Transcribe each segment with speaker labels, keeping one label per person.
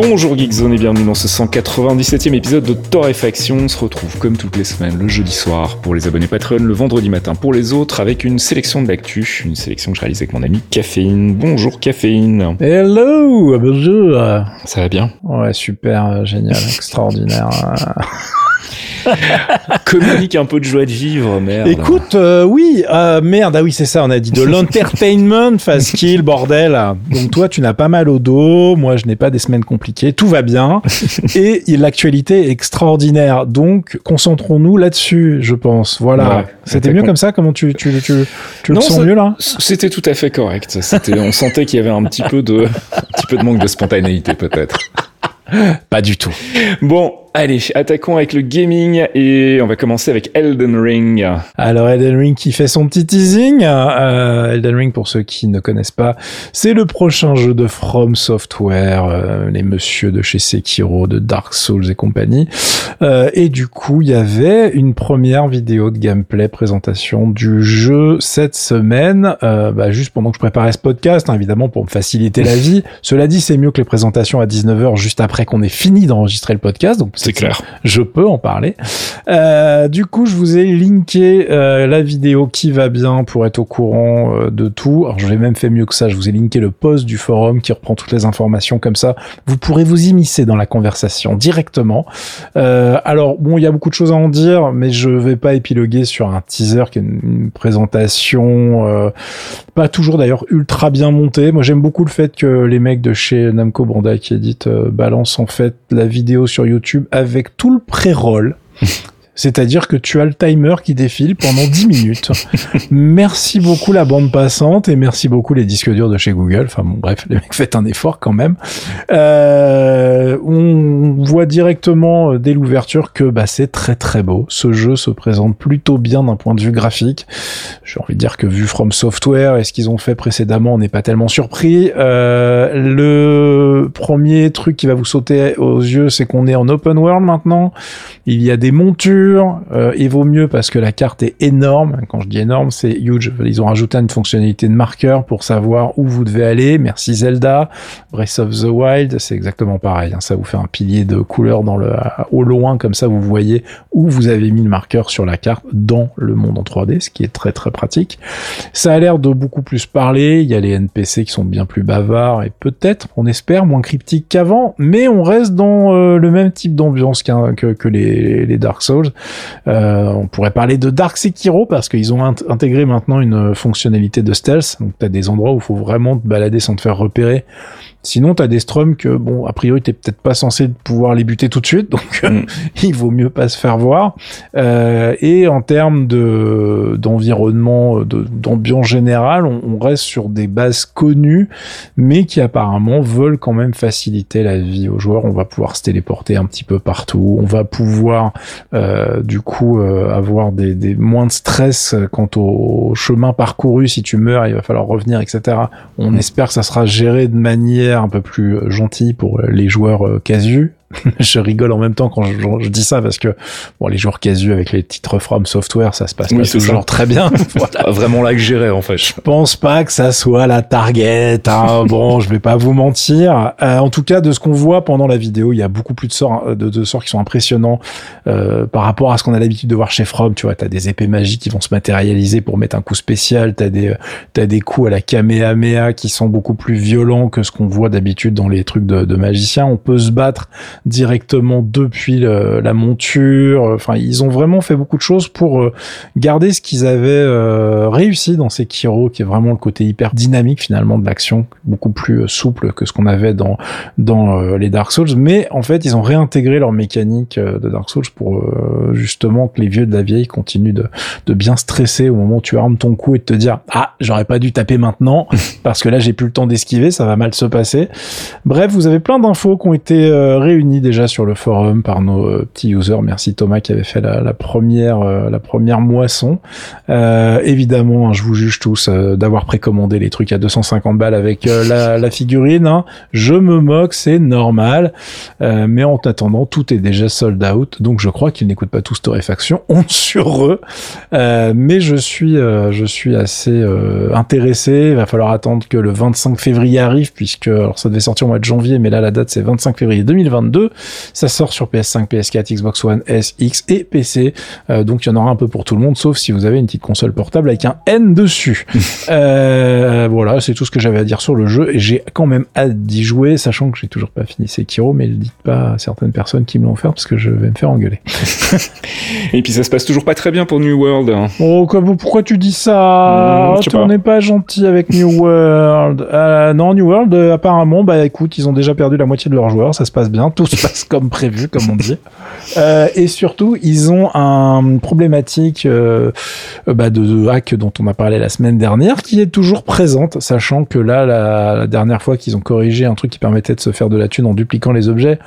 Speaker 1: Bonjour Geekzone et bienvenue dans ce 197e épisode de Torréfaction. On se retrouve comme toutes les semaines le jeudi soir pour les abonnés Patreon, le vendredi matin pour les autres avec une sélection de l'actu, une sélection que je réalise avec mon ami Caféine. Bonjour Caféine.
Speaker 2: Hello, bonjour.
Speaker 1: Ça va bien?
Speaker 2: Ouais, super, génial, extraordinaire.
Speaker 1: Communique un peu de joie de vivre, merde.
Speaker 2: Écoute, euh, oui, euh, merde, ah oui, c'est ça, on a dit de l'entertainment fast kill, bordel. Donc toi, tu n'as pas mal au dos, moi, je n'ai pas des semaines compliquées, tout va bien. et l'actualité est extraordinaire. Donc, concentrons-nous là-dessus, je pense. Voilà. C'était mieux comme ça Comment tu, tu, tu, tu le sens mieux là?
Speaker 1: C'était tout à fait correct. On sentait qu'il y avait un petit peu de, un petit peu de manque de spontanéité, peut-être.
Speaker 2: Pas du tout.
Speaker 1: Bon, Allez, attaquons avec le gaming et on va commencer avec Elden Ring.
Speaker 2: Alors Elden Ring qui fait son petit teasing. Euh, Elden Ring pour ceux qui ne connaissent pas, c'est le prochain jeu de From Software, euh, les messieurs de chez Sekiro, de Dark Souls et compagnie. Euh, et du coup, il y avait une première vidéo de gameplay présentation du jeu cette semaine, euh, bah, juste pendant que je préparais ce podcast, hein, évidemment pour me faciliter la vie. Cela dit, c'est mieux que les présentations à 19h juste après qu'on ait fini d'enregistrer le podcast. Donc
Speaker 1: c'est clair.
Speaker 2: Je peux en parler. Euh, du coup, je vous ai linké euh, la vidéo qui va bien pour être au courant euh, de tout. Alors, je l'ai même fait mieux que ça. Je vous ai linké le post du forum qui reprend toutes les informations comme ça. Vous pourrez vous immiscer dans la conversation directement. Euh, alors, bon, il y a beaucoup de choses à en dire, mais je vais pas épiloguer sur un teaser qui est une, présentation euh, pas toujours d'ailleurs ultra bien montée. Moi, j'aime beaucoup le fait que les mecs de chez Namco Bandai qui éditent balance en fait la vidéo sur YouTube avec tout le pré-roll. C'est-à-dire que tu as le timer qui défile pendant 10 minutes. merci beaucoup la bande passante et merci beaucoup les disques durs de chez Google. Enfin bon, bref, les mecs faites un effort quand même. Euh, on voit directement euh, dès l'ouverture que bah, c'est très très beau. Ce jeu se présente plutôt bien d'un point de vue graphique. J'ai envie de dire que vu From Software et ce qu'ils ont fait précédemment, on n'est pas tellement surpris. Euh, le premier truc qui va vous sauter aux yeux, c'est qu'on est en open world maintenant. Il y a des montures, euh, et vaut mieux parce que la carte est énorme. Quand je dis énorme, c'est huge. Ils ont rajouté une fonctionnalité de marqueur pour savoir où vous devez aller. Merci Zelda. Breath of the Wild, c'est exactement pareil. Hein. Ça vous fait un pilier de couleur dans le, au loin, comme ça vous voyez où vous avez mis le marqueur sur la carte dans le monde en 3D, ce qui est très très pratique. Ça a l'air de beaucoup plus parler. Il y a les NPC qui sont bien plus bavards et peut-être, on espère, moins cryptiques qu'avant, mais on reste dans euh, le même type d'ambiance que, les, Dark Souls. Euh, on pourrait parler de Dark Sekiro parce qu'ils ont intégré maintenant une fonctionnalité de stealth. Donc tu as des endroits où il faut vraiment te balader sans te faire repérer. Sinon, tu as des strums que, bon, a priori, t'es peut-être pas censé pouvoir les buter tout de suite, donc mm. il vaut mieux pas se faire voir. Euh, et en termes de d'environnement, d'ambiance générale, on, on, reste sur des bases connues, mais qui apparemment veulent quand même faciliter la vie aux joueurs. On va pouvoir se téléporter un petit peu partout, on va pouvoir euh, du coup euh, avoir des, des, moins de stress quant au chemin parcouru. Si tu meurs, il va falloir revenir, etc. On mm. espère que ça sera géré de manière un peu plus euh, gentil pour les joueurs euh, casus je rigole en même temps quand je, dis ça parce que bon, les joueurs casus avec les titres From Software, ça se passe pas toujours très bien.
Speaker 1: voilà. Vraiment là que gérer en fait.
Speaker 2: Je pense pas que ça soit la target. Hein. bon, je vais pas vous mentir. Euh, en tout cas, de ce qu'on voit pendant la vidéo, il y a beaucoup plus de sorts, euh, de, de sorts qui sont impressionnants euh, par rapport à ce qu'on a l'habitude de voir chez From. Tu vois, t'as des épées magiques qui vont se matérialiser pour mettre un coup spécial. T'as des, t'as des coups à la Kamehameha qui sont beaucoup plus violents que ce qu'on voit d'habitude dans les trucs de, de magiciens. On peut se battre directement depuis la monture. Enfin, ils ont vraiment fait beaucoup de choses pour euh, garder ce qu'ils avaient euh, réussi dans ces Kiro, qui est vraiment le côté hyper dynamique finalement de l'action, beaucoup plus euh, souple que ce qu'on avait dans dans les Dark Souls. Mais en fait, ils ont réintégré leur mécanique de Dark Souls pour justement que les vieux de la vieille continuent de, de bien stresser au moment où tu armes ton coup et de te dire ah j'aurais pas dû taper maintenant parce que là j'ai plus le temps d'esquiver, ça va mal se passer. Bref, vous avez plein d'infos qui ont été réunies réunis déjà sur le forum par nos euh, petits users. Merci Thomas qui avait fait la, la première euh, la première moisson. Euh, évidemment, hein, je vous juge tous d'avoir précommandé les trucs à 250 balles avec la, la, figurine. Hein. Je me moque, c'est normal. mais en attendant, tout est déjà sold out. Donc je crois qu'ils n'écoutent pas tous Torréfaction. On sur eux. mais je suis je suis assez intéressé. Il va falloir attendre que le 25 février arrive puisque alors ça devait sortir au mois de janvier, mais là la date c'est 25 février 2022. Ça sort sur PS5, PS4, Xbox One S, X et PC. Euh, donc il y en aura un peu pour tout le monde, sauf si vous avez une petite console portable avec un N dessus. euh, voilà, c'est tout ce que j'avais à dire sur le jeu. Et j'ai quand même hâte d'y jouer, sachant que j'ai toujours pas fini Sekiro, mais ne dites pas à certaines personnes qui me l'ont offert parce que je vais me faire engueuler.
Speaker 1: et puis ça se passe toujours pas très bien pour New World. Hein.
Speaker 2: Oh, pourquoi tu dis ça? Mmh, On n'est pas gentil avec New World. Euh, non, New World, apparemment, bah écoute, ils ont déjà perdu la moitié de leurs joueurs, ça se passe bien, tout se passe comme prévu, comme on dit. Euh, et surtout, ils ont un problématique euh, bah, de, hack dont on a parlé la semaine dernière, qui est toujours présente, sachant que là, la, dernière fois qu'ils ont corrigé un truc qui permettait de se faire de la thune en dupliquant les objets,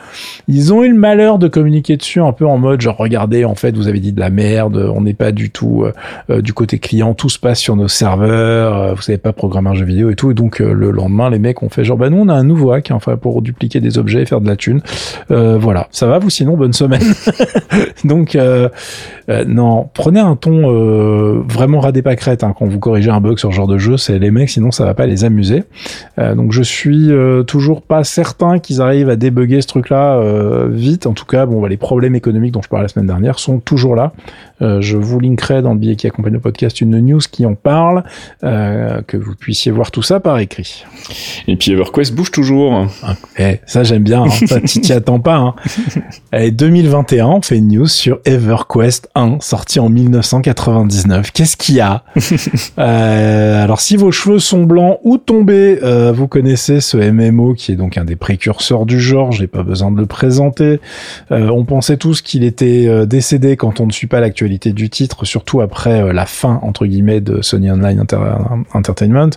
Speaker 2: ils ont eu le malheur de communiquer dessus un peu en mode genre regardez, en fait, vous avez dit de la merde, on n'est pas du tout euh, du côté client, tout se passe sur nos serveurs, vous savez pas programmer un jeu vidéo et tout, et donc le lendemain, les mecs ont fait genre bah nous on a un nouveau hack, enfin pour dupliquer des objets et faire de la thune. Voilà, ça va vous sinon bonne semaine. Donc euh, euh, non, prenez un ton euh, vraiment radé pâquerette hein, quand vous corrigez un bug sur ce genre de jeu, c'est les mecs, sinon ça va pas les amuser. donc je suis toujours pas certain qu'ils arrivent à débugger ce truc-là vite. En tout cas, bon, bah, les problèmes économiques dont je parlais la semaine dernière sont toujours là. Je vous linkerai dans le billet qui accompagne le podcast une news qui en parle, que vous puissiez voir tout ça par écrit.
Speaker 1: Et puis EverQuest bouge toujours.
Speaker 2: Eh, ça j'aime bien, hein. ça t'y attends pas. Hein. Et 2021, on fait une news sur EverQuest 1, sorti en 1999. Qu'est-ce qu'il y a? Euh, Alors si vos cheveux sont blancs ou tombés, euh, vous connaissez ce MMO qui est donc un des précurseurs du genre, j'ai pas besoin de le présenter. Euh, on pensait tous qu'il était euh, décédé quand on ne suit pas l'actualité du titre, surtout après euh, la fin entre guillemets de Sony Online Entertainment.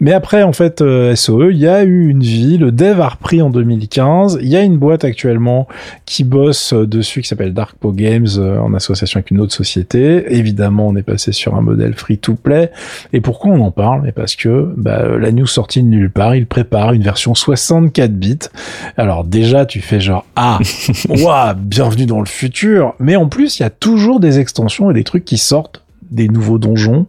Speaker 2: Mais après en fait SOE, il y a eu une vie, le dev a repris en 2015, il y a une boîte actuellement qui bosse dessus qui s'appelle Darkpo Games en association avec une autre société. Évidemment, on est passé sur un modèle free-to-play. Et pourquoi on en parle? Et parce que bah, la news sortie de nulle part, il prépare une version 64 bits. Alors déjà, tu fais genre ah, waouh, bienvenue dans le futur. Mais en plus, il y a toujours des extensions et des trucs qui sortent des nouveaux donjons,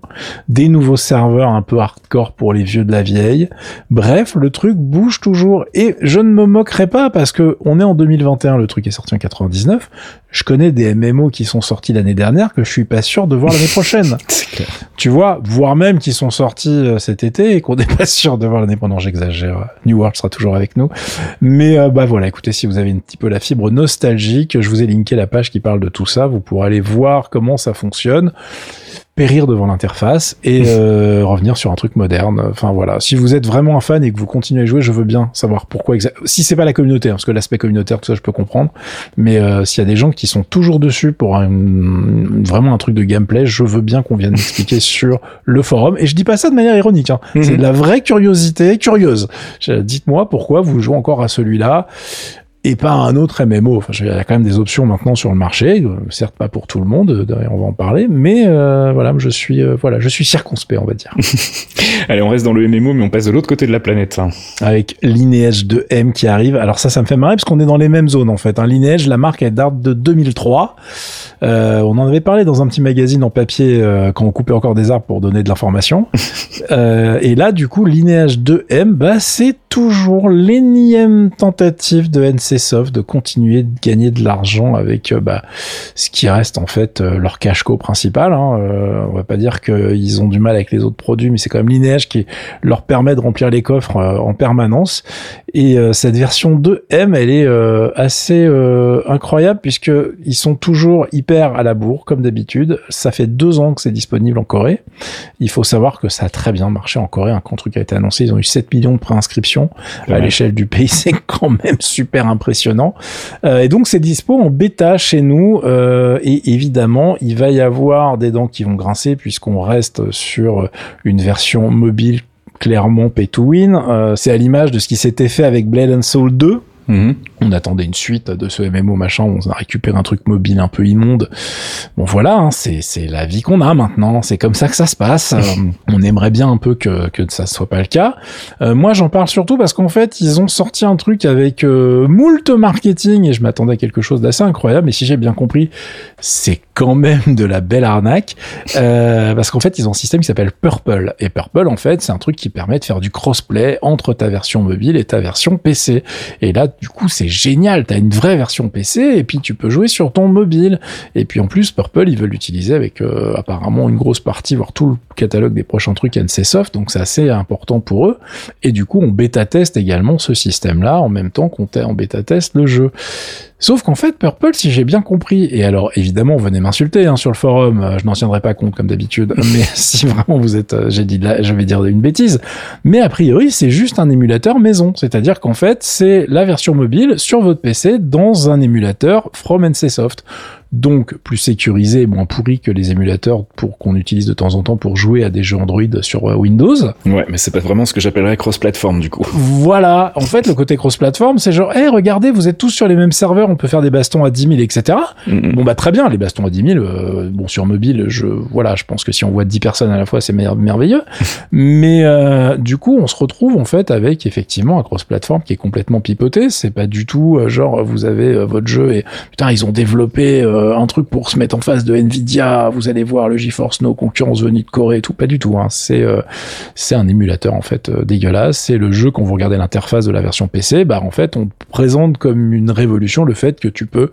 Speaker 2: des nouveaux serveurs un peu hardcore pour les vieux de la vieille. Bref, le truc bouge toujours et je ne me moquerai pas parce que on est en 2021, le truc est sorti en 99. Je connais des MMO qui sont sortis l'année dernière que je suis pas sûr de voir l'année prochaine. Tu vois, voire même qui sont sortis euh, cet été et qu'on n'est pas sûr de voir l'année prochaine. j'exagère. New World sera toujours avec nous. Mais euh, bah voilà, écoutez, si vous avez un petit peu la fibre nostalgique, je vous ai linké la page qui parle de tout ça. Vous pourrez aller voir comment ça fonctionne périr devant l'interface et euh, revenir sur un truc moderne. Enfin voilà, si vous êtes vraiment un fan et que vous continuez à jouer, je veux bien savoir pourquoi exactement. Si c'est pas la communauté, hein, parce que l'aspect communautaire, tout ça, je peux comprendre. Mais euh, s'il y a des gens qui sont toujours dessus pour un, vraiment un truc de gameplay, je veux bien qu'on vienne m'expliquer sur le forum. Et je dis pas ça de manière ironique. Hein. Mhm. C'est de la vraie curiosité curieuse. Dites-moi pourquoi vous jouez encore à celui-là et pas un autre MMO. Enfin, il y a quand même des options maintenant sur le marché, euh, certes pas pour tout le monde, euh, on va en parler, mais euh, voilà, je suis voilà, je suis circonspect, on va dire.
Speaker 1: Allez, on reste dans le MMO, mais on passe de l'autre côté de la planète. Hein.
Speaker 2: Avec Lineage 2M qui arrive. Alors ça, ça me fait marrer parce qu'on est dans les mêmes zones en fait. Hein. Lineage, la marque, elle date de 2003. Euh, on en avait parlé dans un petit magazine en papier euh, quand on coupait encore des arbres pour donner de l'information. euh, et là, du coup, Lineage 2M, bah, c'est toujours l'énième tentative de NCSoft de continuer de gagner de l'argent avec euh, bah, ce qui reste en fait euh, leur cash-co principal. Hein. on va pas dire qu'ils ont du mal avec les autres produits, mais c'est quand même Lineage qui leur permet de remplir les coffres en permanence. Et cette version 2M, elle est assez incroyable puisque ils sont toujours hyper à la bourre, comme d'habitude. Ça fait deux ans que c'est disponible en Corée. Il faut savoir que ça a très bien marché en Corée. Quand le truc a été annoncé, ils ont eu 7 millions de préinscriptions. À l'échelle du pays, c'est quand même super impressionnant. Euh, et donc, c'est dispo en bêta chez nous. Euh, et évidemment, il va y avoir des dents qui vont grincer puisqu'on reste sur une version mobile clairement pay. Euh, c'est à l'image de ce qui s'était fait avec Blade and Soul 2 Mhm. On attendait une suite de ce MMO machin, on a récupéré un truc mobile un peu immonde. Bon voilà, hein, c'est la vie qu'on a maintenant, c'est comme ça que ça se passe. Euh, on aimerait bien un peu que que ça soit pas le cas. Euh, moi j'en parle surtout parce qu'en fait ils ont sorti un truc avec euh, moult marketing et je m'attendais à quelque chose d'assez incroyable. Mais si j'ai bien compris, c'est quand même de la belle arnaque euh, parce qu'en fait ils ont un système qui s'appelle Purple et Purple en fait c'est un truc qui permet de faire du crossplay entre ta version mobile et ta version PC. Et là du coup c'est génial, t'as une vraie version PC et puis tu peux jouer sur ton mobile. Et puis en plus, Purple, ils veulent l'utiliser avec euh, apparemment une grosse partie, voire tout le catalogue des prochains trucs NCSoft, donc c'est assez important pour eux. Et du coup, on bêta-teste également ce système-là en même temps qu'on bêta-teste le jeu. Sauf qu'en fait, Purple, si j'ai bien compris, et alors évidemment, venez m'insulter hein, sur le forum, euh, je n'en tiendrai pas compte comme d'habitude, mais si vraiment vous êtes, euh, j'ai dit, là, je vais dire une bêtise, mais a priori, c'est juste un émulateur maison, c'est-à-dire qu'en fait, c'est la version mobile sur votre PC dans un émulateur from NCSoft donc plus sécurisé et moins pourri que les émulateurs pour qu'on utilise de temps en temps pour jouer à des jeux Android sur euh, Windows.
Speaker 1: Ouais, mais c'est pas vraiment ce que j'appellerais cross-platform du coup.
Speaker 2: Voilà, en fait le côté cross-platform, c'est genre, hé, regardez, vous êtes tous sur les mêmes serveurs, on peut faire des bastons à 10 000, etc. Bon bah très bien, les bastons à 10 000, euh, bon sur mobile, je voilà, je pense que si on voit 10 personnes à la fois, c'est merveilleux. mais euh, du coup, on se retrouve en fait avec effectivement un cross-platform qui est complètement pipoté. C'est pas du tout genre vous avez votre jeu et putain ils ont développé euh, un truc pour se mettre en face de Nvidia, vous allez voir le GeForce No concurrence venue de Corée et tout, pas du tout. Hein. C'est euh, c'est un émulateur en fait euh, dégueulasse. C'est le jeu quand vous regardez l'interface de la version PC, bah en fait on présente comme une révolution le fait que tu peux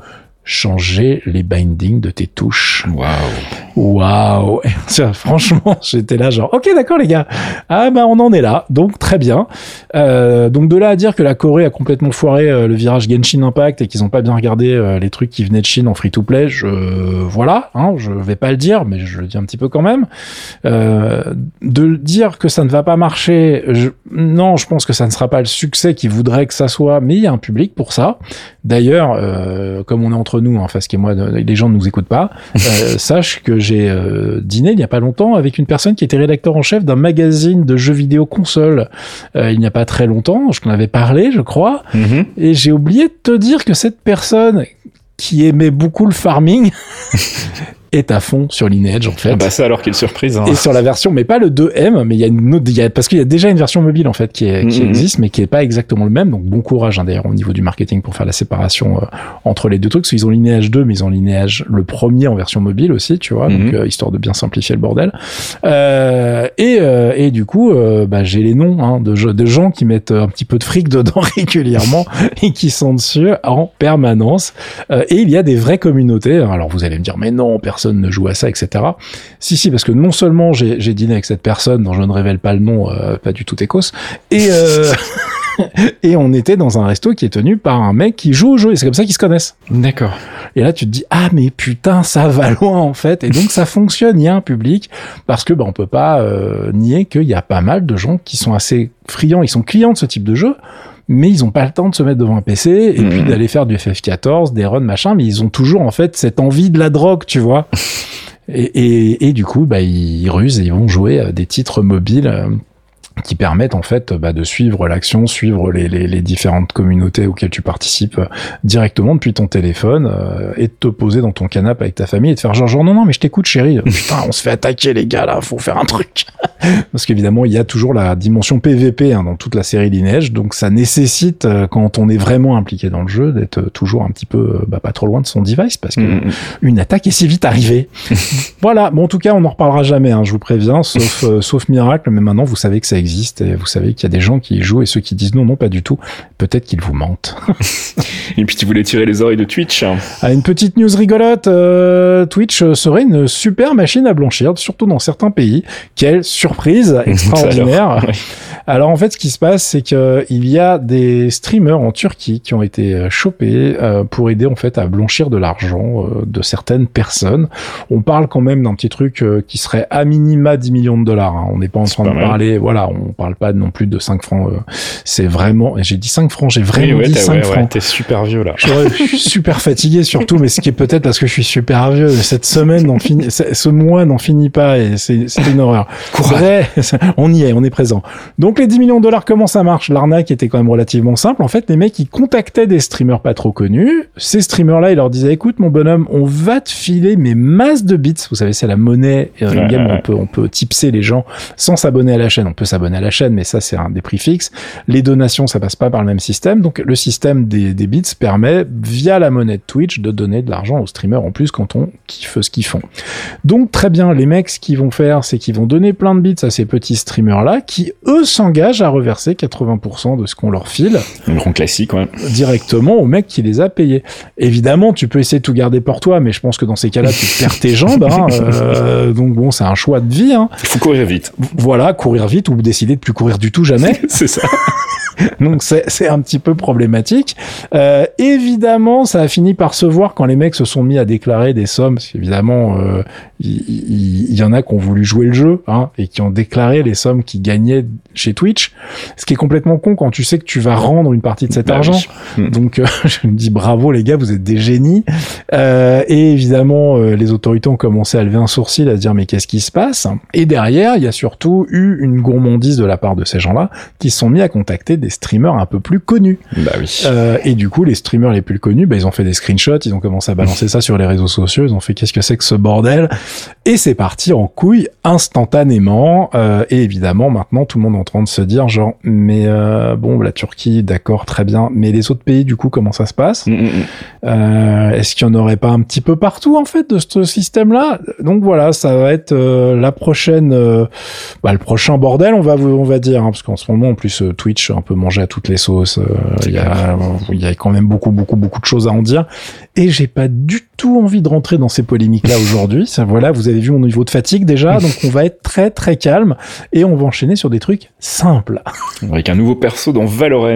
Speaker 2: changer les bindings de tes touches.
Speaker 1: Waouh.
Speaker 2: Waouh. Franchement, j'étais là genre, ok, d'accord les gars. Ah bah on en est là, donc très bien. Euh, donc de là à dire que la Corée a complètement foiré euh, le virage Genshin Impact et qu'ils ont pas bien regardé euh, les trucs qui venaient de Chine en free-to-play, je voilà, hein, je vais pas le dire, mais je le dis un petit peu quand même. De dire que ça ne va pas marcher, je, non, je pense que ça ne sera pas le succès qu'ils voudraient que ça soit, mais il y a un public pour ça. D'ailleurs, comme on est entre nous, en face et moi, les gens ne nous écoutent pas, euh, sache que j'ai euh, dîné il n'y a pas longtemps avec une personne qui était rédacteur en chef d'un magazine de jeux vidéo console euh, il n'y a pas très longtemps. Je t'en avais parlé, je crois,
Speaker 1: Mhm.
Speaker 2: et j'ai oublié de te dire que cette personne qui aimait beaucoup le farming est à fond sur Lineage en fait.
Speaker 1: Ah bah ça alors quelle surprise. Hein.
Speaker 2: Et sur la version, mais pas le 2M, mais il y a une autre, il y a, parce qu'il y a déjà une version mobile en fait qui, est, qui
Speaker 1: Mhm.
Speaker 2: existe, mais qui est pas exactement le même. Donc bon courage hein, d'ailleurs au niveau du marketing pour faire la séparation euh, entre les deux trucs. Parce qu'ils ont Lineage 2, mais ils ont Lineage le premier en version mobile aussi, tu vois, donc
Speaker 1: Mhm.
Speaker 2: euh, histoire de bien simplifier le bordel. Euh, et, euh, et du coup, euh, bah, j'ai les noms hein, de, jeux- de gens qui mettent un petit peu de fric dedans régulièrement et qui sont dessus en permanence. Euh, et il y a des vraies communautés. Alors vous allez me dire, mais non, personne ne joue à ça, etc. Si, si, parce que non seulement j'ai dîné avec cette personne dont je ne révèle pas le nom, euh, pas du tout écos, et, euh, et on était dans un resto qui est tenu par un mec qui joue au jeu, et c'est comme ça qu'ils se connaissent.
Speaker 1: D'accord.
Speaker 2: Et là, tu te dis, ah, mais putain, ça va loin, en fait. Et donc, ça fonctionne, il y a un public, parce que, bah, on peut pas euh, nier qu'il y a pas mal de gens qui sont assez friands, ils sont clients de ce type de jeu, mais ils ont pas le temps de se mettre devant un PC et puis d'aller faire du FF14, des runs, machin, mais ils ont toujours, en fait, cette envie de la drogue, tu vois. Et, et, et du coup, bah, ils rusent et ils vont jouer à des titres mobiles euh, qui permettent en fait bah, de suivre l'action, suivre les, les, les différentes communautés auxquelles tu participes euh, directement depuis ton téléphone euh, et de te poser dans ton canapé avec ta famille et de faire genre, genre non non mais je t'écoute chérie putain on se fait attaquer les gars là faut faire un truc parce qu'évidemment il y a toujours la dimension PVP hein, dans toute la série Lineage donc ça nécessite euh, quand on est vraiment impliqué dans le jeu d'être toujours un petit peu euh, bah, pas trop loin de son device parce que
Speaker 1: Mhm.
Speaker 2: une attaque est si vite arrivée. voilà. Bon, en tout cas, on n'en reparlera jamais, hein, je vous préviens, sauf, euh, sauf miracle. Mais maintenant, vous savez que ça existe et vous savez qu'il y a des gens qui y jouent et ceux qui disent non, non, pas du tout. Peut-être qu'ils vous mentent.
Speaker 1: Et puis tu voulais tirer les oreilles de Twitch.
Speaker 2: Ah, une petite news rigolote. euh, Twitch euh, serait une super machine à blanchir, surtout dans certains pays. Quelle surprise extraordinaire.
Speaker 1: Alors, ouais.
Speaker 2: Alors en fait, ce qui se passe, c'est que il y a des streamers en Turquie qui ont été euh, chopés euh, pour aider en fait à blanchir de l'argent euh, de certaines personnes. On parle quand même d'un petit truc qui serait à minima 10 millions de dollars. hein. On n'est pas en train de parler, voilà, on parle pas non plus de 5 francs. euh, c'est vraiment, j'ai dit 5 francs, j'ai
Speaker 1: Oui,
Speaker 2: vraiment
Speaker 1: ouais,
Speaker 2: dit
Speaker 1: t'as-
Speaker 2: 5
Speaker 1: ouais, ouais,
Speaker 2: francs.
Speaker 1: t'es super vieux là.
Speaker 2: Je suis- super fatigué surtout, mais ce qui est peut-être parce que je suis super vieux. Cette semaine n'en finit, ce mois n'en finit pas et c'est une horreur. Bref, on y est, on est présent. Donc les 10 millions de dollars, comment ça marche? L'arnaque était quand même relativement simple. En fait, les mecs, ils contactaient des streamers pas trop connus. Ces streamers-là, ils leur disaient, écoute, mon bonhomme, on va te filer mes masses de bits. Vous savez, c'est la monnaie. Euh, on peut, on peut tipser les gens sans s'abonner à la chaîne. On peut s'abonner à la chaîne, mais ça, c'est un des prix fixes. Les donations, ça passe pas par le même système. Donc, le système des, des bits permet, via la monnaie de Twitch, de donner de l'argent aux streamers en plus quand on kiffe ce qu'ils font. Donc, très bien, les mecs, ce qu'ils vont faire, c'est qu'ils vont donner plein de bits à ces petits streamers-là, qui, eux, s'engagent à reverser 80% de ce qu'on leur file
Speaker 1: Le grand classique, ouais.
Speaker 2: directement au mec qui les a payés. Évidemment, tu peux essayer de tout garder pour toi, mais je pense que dans ces cas-là, tu perds tes jambes. hein. Euh, donc bon, c'est un choix de vie. hein.
Speaker 1: Il faut courir vite.
Speaker 2: Voilà, courir vite ou décider de plus courir du tout jamais.
Speaker 1: c'est ça.
Speaker 2: Donc c'est c'est un petit peu problématique. Euh, évidemment, ça a fini par se voir quand les mecs se sont mis à déclarer des sommes. Parce qu'évidemment, euh, il il- il y, en a qui ont voulu jouer le jeu hein, et qui ont déclaré les sommes qu'ils gagnaient chez Twitch. Ce qui est complètement con quand tu sais que tu vas rendre une partie de cet
Speaker 1: Bah
Speaker 2: argent.
Speaker 1: oui. Mm.
Speaker 2: Donc euh, je me dis bravo les gars, vous êtes des génies. Euh, et évidemment, euh, les autorités ont commencé à lever un sourcil, à se dire mais qu'est-ce qui se passe? Et derrière, il y a surtout eu une gourmandise de la part de ces gens-là qui se sont mis à contacter des streamers un peu plus connus.
Speaker 1: Bah oui.
Speaker 2: Euh, et du coup, les streamers les plus connus, bah, ils ont fait des screenshots, ils ont commencé à balancer ça sur les réseaux sociaux, ils ont fait qu'est-ce que c'est que ce bordel Et c'est parti en couille instantanément. Euh, et évidemment, maintenant, tout le monde est en train de se dire genre, mais euh, bon, la Turquie, d'accord, très bien, mais les autres pays, du coup, comment ça se passe?
Speaker 1: Mm, mm, mm.
Speaker 2: Est-ce qu'il y en aurait pas un petit peu partout en fait de ce système-là? Donc voilà, ça va être la prochaine, bah, le prochain bordel, on va vous- on va dire, hein, parce qu'en ce moment en plus euh, Twitch un peu mangé à toutes les sauces. euh, Il y a il y a quand même beaucoup beaucoup beaucoup de choses à en dire, et j'ai pas du tout envie de rentrer dans ces polémiques-là aujourd'hui. Voilà, vous avez vu mon niveau de fatigue déjà, donc on va être très très calme et on va enchaîner sur des trucs simples.
Speaker 1: Avec un nouveau perso dans Valorant.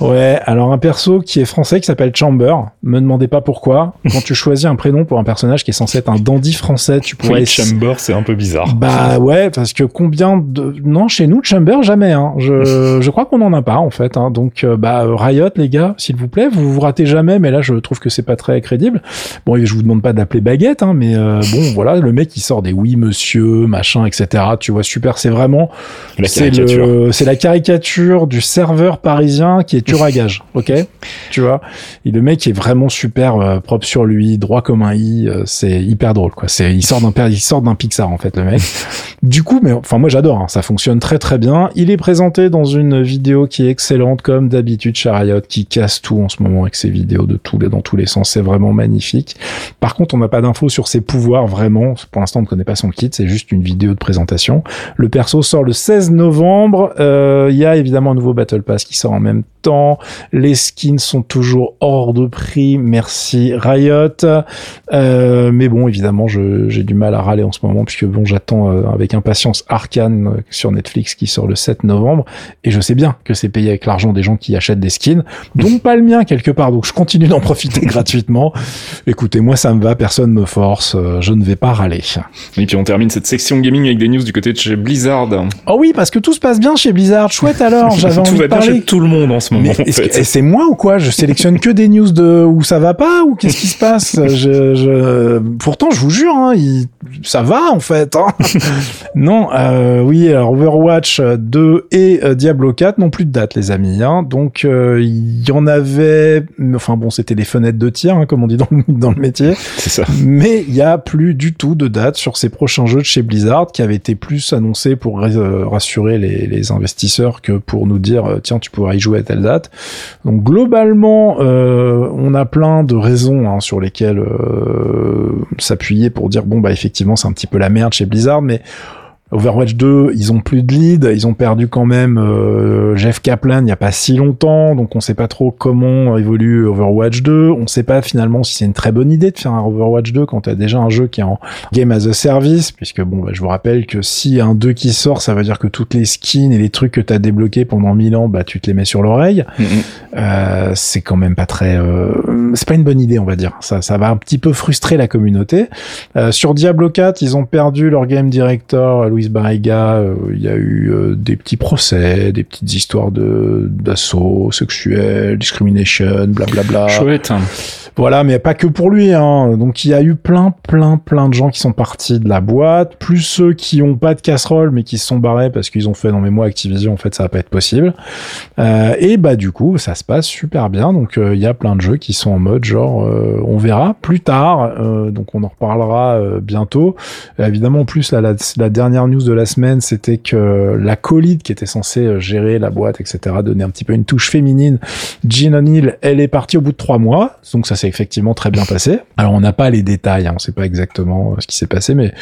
Speaker 2: Ouais, alors un perso qui est français qui s'appelle Chamber. Me demandez pas pourquoi. Quand tu choisis un prénom pour un personnage qui est censé être un dandy français, tu pourrais.
Speaker 1: Oui, Chamber, c'est un peu bizarre.
Speaker 2: Bah ouais, parce que combien de non chez nous Chamber jamais. Hein. Je je crois qu'on en a pas en fait. Hein. Donc euh, bah Riot les gars, s'il vous plaît, vous vous ratez jamais. Mais là je trouve que c'est pas très crédible. Bon, je vous demande pas d'appeler baguette, hein, mais euh, bon voilà, le mec il sort des oui monsieur machin etc. Tu vois super, c'est vraiment c'est
Speaker 1: caricature.
Speaker 2: le- c'est la caricature du serveur parisien qui est tueur à gage, ok? Tu vois? Et le mec est vraiment super euh, propre sur lui, droit comme un i. euh, c'est hyper drôle, quoi. C'est il sort d'un per- il sort d'un Pixar en fait le mec. du coup, mais enfin moi j'adore, hein, ça fonctionne très très bien. Il est présenté dans une vidéo qui est excellente comme d'habitude chez Riot, qui casse tout en ce moment avec ses vidéos de tous les dans tous les sens. C'est vraiment magnifique. Par contre, on n'a pas d'infos sur ses pouvoirs vraiment. Pour l'instant, on ne connaît pas son kit. C'est juste une vidéo de présentation. Le perso sort le 16 novembre. Euh, Il y a évidemment un nouveau Battle Pass qui sort en même temps. Les skins sont toujours hors de prix. Merci Riot. Euh, mais bon, évidemment, j'ai du mal à râler en ce moment puisque bon, j'attends euh, avec impatience Arkane euh, sur Netflix qui sort le 7 novembre. Et je sais bien que c'est payé avec l'argent des gens qui achètent des skins, donc pas le mien quelque part. Donc je continue d'en profiter gratuitement. Écoutez, moi ça me va, personne me force, euh, je ne vais pas râler.
Speaker 1: Et puis on termine cette section gaming avec des news du côté de chez Blizzard.
Speaker 2: Oh oui, parce que tout se passe bien chez Blizzard. Chouette alors, j'avais envie
Speaker 1: Tout va
Speaker 2: de
Speaker 1: bien
Speaker 2: parler.
Speaker 1: chez tout le monde en ce moment.
Speaker 2: Et c'est moi ou quoi? Je sélectionne que des news de où ça va pas ou qu'est-ce qui se passe? Je, je... Pourtant, je vous jure, hein, il- ça va en fait. hein. non, euh, oui, alors Overwatch 2 et euh, Diablo 4 n'ont plus de date, les amis. Hein. Donc, euh, il y en avait... Enfin bon, c'était des fenêtres de tir, hein, comme on dit dans le, dans le métier.
Speaker 1: C'est ça.
Speaker 2: Mais il y a plus du tout de date sur ces prochains jeux de chez Blizzard qui avaient été plus annoncés pour euh, rassurer les, les investisseurs que pour nous dire euh, tiens tu pourras y jouer à telle Donc globalement euh, on a plein de raisons hein, sur lesquelles euh, s'appuyer pour dire bon bah effectivement c'est un petit peu la merde chez Blizzard mais Overwatch 2, ils ont plus de lead, ils ont perdu quand même euh, Jeff Kaplan il n'y a pas si longtemps, donc on sait pas trop comment évolue Overwatch 2. On sait pas finalement si c'est une très bonne idée de faire un Overwatch 2 quand tu as déjà un jeu qui est en game as a service, puisque bon, bah, je vous rappelle que si un 2 qui sort, ça veut dire que toutes les skins et les trucs que tu as débloqués pendant 1000 ans, bah tu te les mets sur l'oreille.
Speaker 1: Mm, mm.
Speaker 2: Euh, c'est quand même pas très, euh, c'est pas une bonne idée, on va dire. Ça, ça va un petit peu frustrer la communauté. Euh, sur Diablo 4, ils ont perdu leur game director, Luis Barriga. Euh, Il y a eu euh, des petits procès, des petites histoires d'assaut sexuel, discrimination, blablabla.
Speaker 1: Chouette.
Speaker 2: Voilà, mais pas que pour lui. Hein. Donc il y a eu plein, plein, plein de gens qui sont partis de la boîte, plus ceux qui ont pas de casserole mais qui se sont barrés parce qu'ils ont fait non mais moi Activision en fait ça va pas être possible. Euh, et bah du coup ça se passe super bien. Donc euh, il y a plein de jeux qui sont en mode genre euh, on verra plus tard. Euh, donc on en reparlera bientôt. évidemment en plus la, la, dernière news de la semaine c'était que la colide qui était censée gérer la boîte etc donner un petit peu une touche féminine. Jean O'Neill elle est partie au bout de trois mois. Donc ça effectivement très bien passé. Alors on n'a pas les détails, hein, on sait pas exactement ce qui s'est passé, mais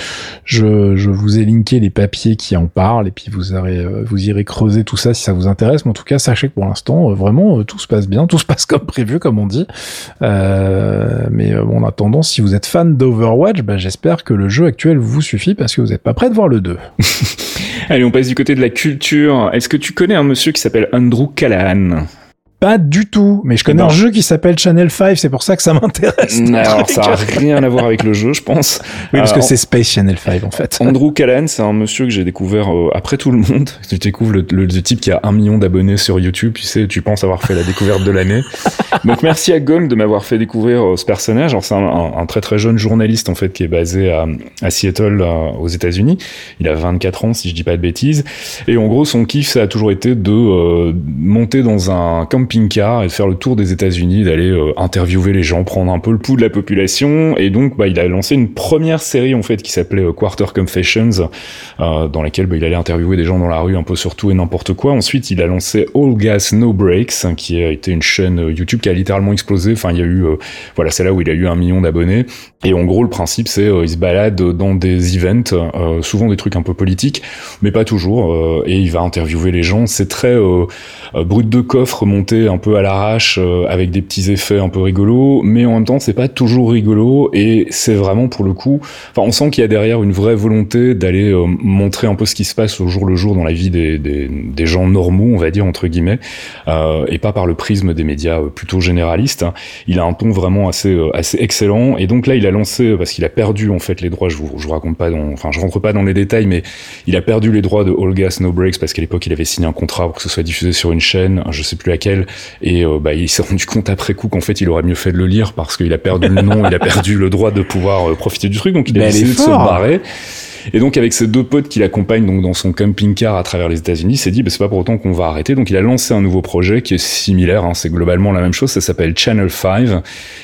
Speaker 2: je, vous ai linké les papiers qui en parlent et puis vous aurez, vous irez creuser tout ça si ça vous intéresse. Mais en tout cas sachez que pour l'instant vraiment tout se passe bien, tout se passe comme prévu comme on dit. Euh, mais euh, bon, en attendant, si vous êtes fan d'Overwatch, bah, j'espère que le jeu actuel vous suffit parce que vous n'êtes pas prêt de voir le 2.
Speaker 1: Allez, on passe du côté de la culture. Est-ce que tu connais un monsieur qui s'appelle Andrew Callahan?
Speaker 2: Pas du tout, mais je connais un jeu qui s'appelle Channel 5, c'est pour ça que ça m'intéresse.
Speaker 1: Alors, ça n'a rien à voir avec le jeu, je pense.
Speaker 2: Oui, parce que c'est Space Channel 5, en fait.
Speaker 1: Andrew Callan, c'est un monsieur que j'ai découvert euh, après tout le monde. Tu découvres le, le, type qui a un million d'abonnés sur YouTube, tu sais, tu penses avoir fait la découverte de l'année. Donc, merci à Gong de m'avoir fait découvrir euh, ce personnage. Alors, c'est un, un, très très jeune journaliste, en fait, qui est basé à, à Seattle, euh, aux États-Unis. Il a 24 ans, si je dis pas de bêtises. Et en gros, son kiff, ça a toujours été de monter dans un camping car et de faire le tour des États-Unis, d'aller euh, interviewer les gens, prendre un peu le pouls de la population. Et donc, bah, il a lancé une première série en fait qui s'appelait euh, Quarter Confessions, euh, dans laquelle bah, il allait interviewer des gens dans la rue un peu sur tout et n'importe quoi. Ensuite, il a lancé All Gas No Breaks, qui a été une chaîne YouTube qui a littéralement explosé. Enfin, il y a eu, voilà, c'est là où il a eu un million d'abonnés. Et en gros, le principe, c'est il se balade dans des events, souvent des trucs un peu politiques, mais pas toujours. et il va interviewer les gens. C'est très brut de coffre monté un peu à l'arrache euh, avec des petits effets un peu rigolos, mais en même temps c'est pas toujours rigolo et c'est vraiment pour le coup, enfin on sent qu'il y a derrière une vraie volonté d'aller euh, montrer un peu ce qui se passe au jour le jour dans la vie des, des, des gens normaux, on va dire entre guillemets, euh, et pas par le prisme des médias euh, plutôt généralistes. Il a un ton vraiment assez assez excellent et donc là il a lancé parce qu'il a perdu en fait les droits. Je vous, je vous raconte pas, dans, enfin je rentre pas dans les détails, mais il a perdu les droits de All Gas No Breaks parce qu'à l'époque il avait signé un contrat pour que ce soit diffusé sur une chaîne, je sais plus laquelle, et euh, bah, il s'est rendu compte après coup qu'en fait, il aurait mieux fait de le lire parce qu'il a perdu le nom, il a perdu le droit de pouvoir euh, profiter du truc. Donc il a décidé de se barrer. Et donc avec ses deux potes qui l'accompagnent donc dans son camping-car à travers les États-Unis, il s'est dit bah, c'est pas pour autant qu'on va arrêter. Donc il a lancé un nouveau projet qui est similaire, hein, c'est globalement la même chose. Ça s'appelle Channel 5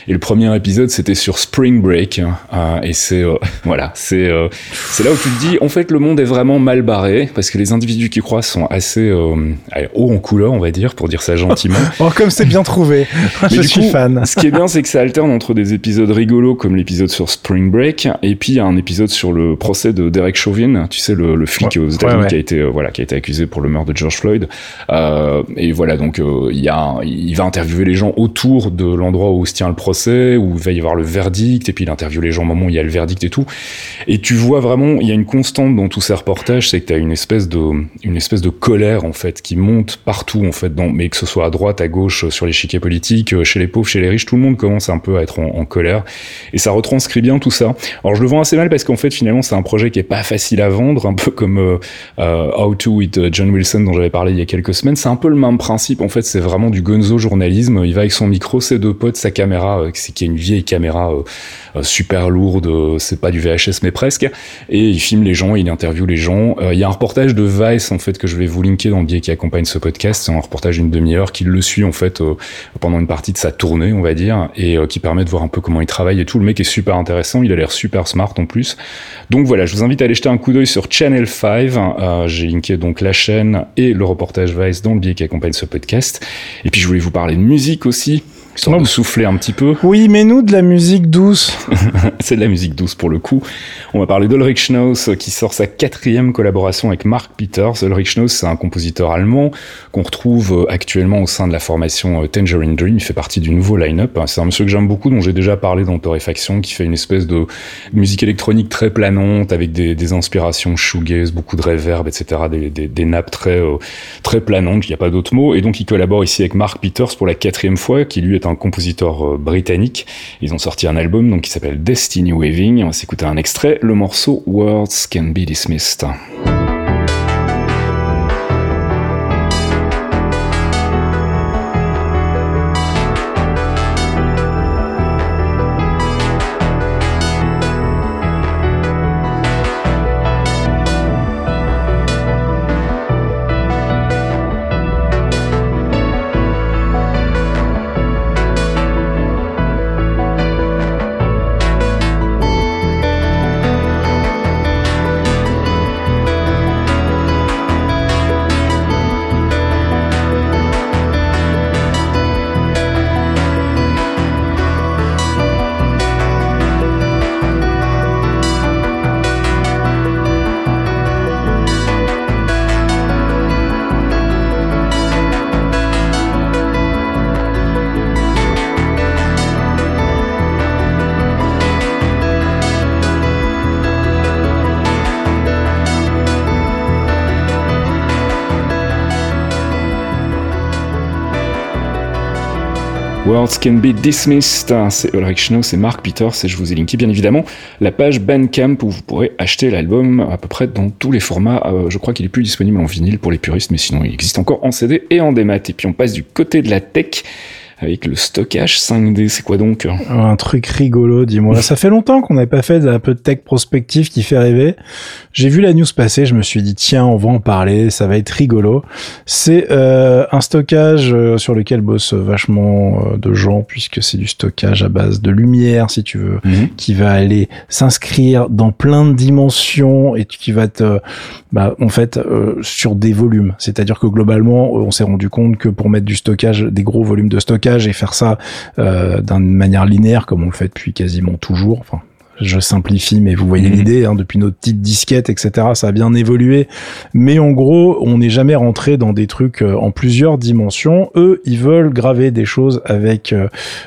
Speaker 1: et le premier épisode c'était sur Spring Break hein, et c'est euh, voilà c'est euh, c'est là où tu te dis en fait le monde est vraiment mal barré parce que les individus qui croient sont assez euh, hauts en couleur on va dire pour dire ça gentiment.
Speaker 2: oh comme c'est bien trouvé. Je suis fan.
Speaker 1: ce qui est bien c'est que ça alterne entre des épisodes rigolos comme l'épisode sur Spring Break et puis un épisode sur le procès de Derek Chauvin, tu sais le, le flic aux États-Unis qui a été euh, voilà qui a été accusé pour le meurtre de George Floyd. Euh, et voilà donc euh, il y a il va interviewer les gens autour de l'endroit où se tient le procès, où il va y avoir le verdict, et puis il interviewe les gens au moment où il y a le verdict et tout. Et tu vois vraiment il y a une constante dans tous ces reportages, c'est que tu as une espèce de une espèce de colère en fait qui monte partout en fait, dans, mais que ce soit à droite, à gauche, sur l'échiquier politique, chez les pauvres, chez les riches, tout le monde commence un peu à être en, en colère. Et ça retranscrit bien tout ça. Alors je le vends assez mal parce qu'en fait finalement c'est un projet qui pas facile à vendre, un peu comme euh, euh, How to with euh, John Wilson dont j'avais parlé il y a quelques semaines. C'est un peu le même principe. En fait, c'est vraiment du gonzo journalisme. Il va avec son micro, ses deux potes, sa caméra, qui est une vieille caméra super lourde. C'est pas du VHS mais presque. Et il filme les gens, il interviewe les gens. Il y a un reportage de Vice en fait que je vais vous linker dans le biais qui accompagne ce podcast. C'est un reportage d'une demi-heure qui le suit en fait pendant une partie de sa tournée, on va dire, et qui permet de voir un peu comment il travaille et tout. Le mec est super intéressant. Il a l'air super smart en plus. Donc voilà, je vous invite à aller jeter un coup d'œil sur Channel 5. Euh, J'ai linké donc la chaîne et le reportage Vice dans le biais qui accompagne ce podcast. Et puis je voulais vous parler de musique aussi histoire de souffler un petit peu.
Speaker 2: Oui, mais nous de la musique douce.
Speaker 1: c'est de la musique douce pour le coup. On va parler d'Ulrich Schnauss qui sort sa quatrième collaboration avec Mark Peters. Ulrich Schnauss, c'est un compositeur allemand qu'on retrouve euh, actuellement au sein de la formation euh, Tangerine Dream. Il fait partie du nouveau line-up. C'est un monsieur que j'aime beaucoup, dont j'ai déjà parlé dans Torréfaction, qui fait une espèce de musique électronique très planante avec des, des inspirations shoegaze, beaucoup de reverb, etc. Des, des, des nappes très, euh, très planantes. Il n'y a pas d'autre mot. Et donc, il collabore ici avec Mark Peters pour la quatrième fois, qui lui est un compositeur euh, britannique. Ils ont sorti un album donc qui s'appelle Destiny Waving. On va s'écouter un extrait, le morceau Words Can Be Dismissed. Words Can Be Dismissed. C'est Ulrich Schnau, c'est Mark Peters et je vous ai linké bien évidemment la page Bandcamp où vous pourrez acheter l'album à peu près dans tous les formats. Euh, je crois qu'il est plus disponible en vinyle pour les puristes, mais sinon il existe encore en CD et en démat. Et puis on passe du côté de la tech avec le stockage 5D. C'est quoi donc?
Speaker 2: Un truc rigolo, dis-moi. Ça fait longtemps qu'on n'avait pas fait un peu de tech prospective qui fait rêver. J'ai vu la news passer, je me suis dit tiens, on va en parler, ça va être rigolo. C'est euh, un stockage euh, sur lequel bossent vachement euh, de gens puisque c'est du stockage à base de lumière, si tu veux,
Speaker 1: Mhm.
Speaker 2: qui va aller s'inscrire dans plein de dimensions et qui va te, bah, en fait, euh, sur des volumes. C'est-à-dire que globalement, on s'est rendu compte que pour mettre du stockage, des gros volumes de stockage et faire ça euh, d'une manière linéaire, comme on le fait depuis quasiment toujours, enfin, je simplifie, mais vous voyez
Speaker 1: Mhm.
Speaker 2: l'idée, hein, depuis nos petites disquettes, etc., ça a bien évolué. Mais en gros, on n'est jamais rentré dans des trucs euh, en plusieurs dimensions. Eux, ils veulent graver des choses avec,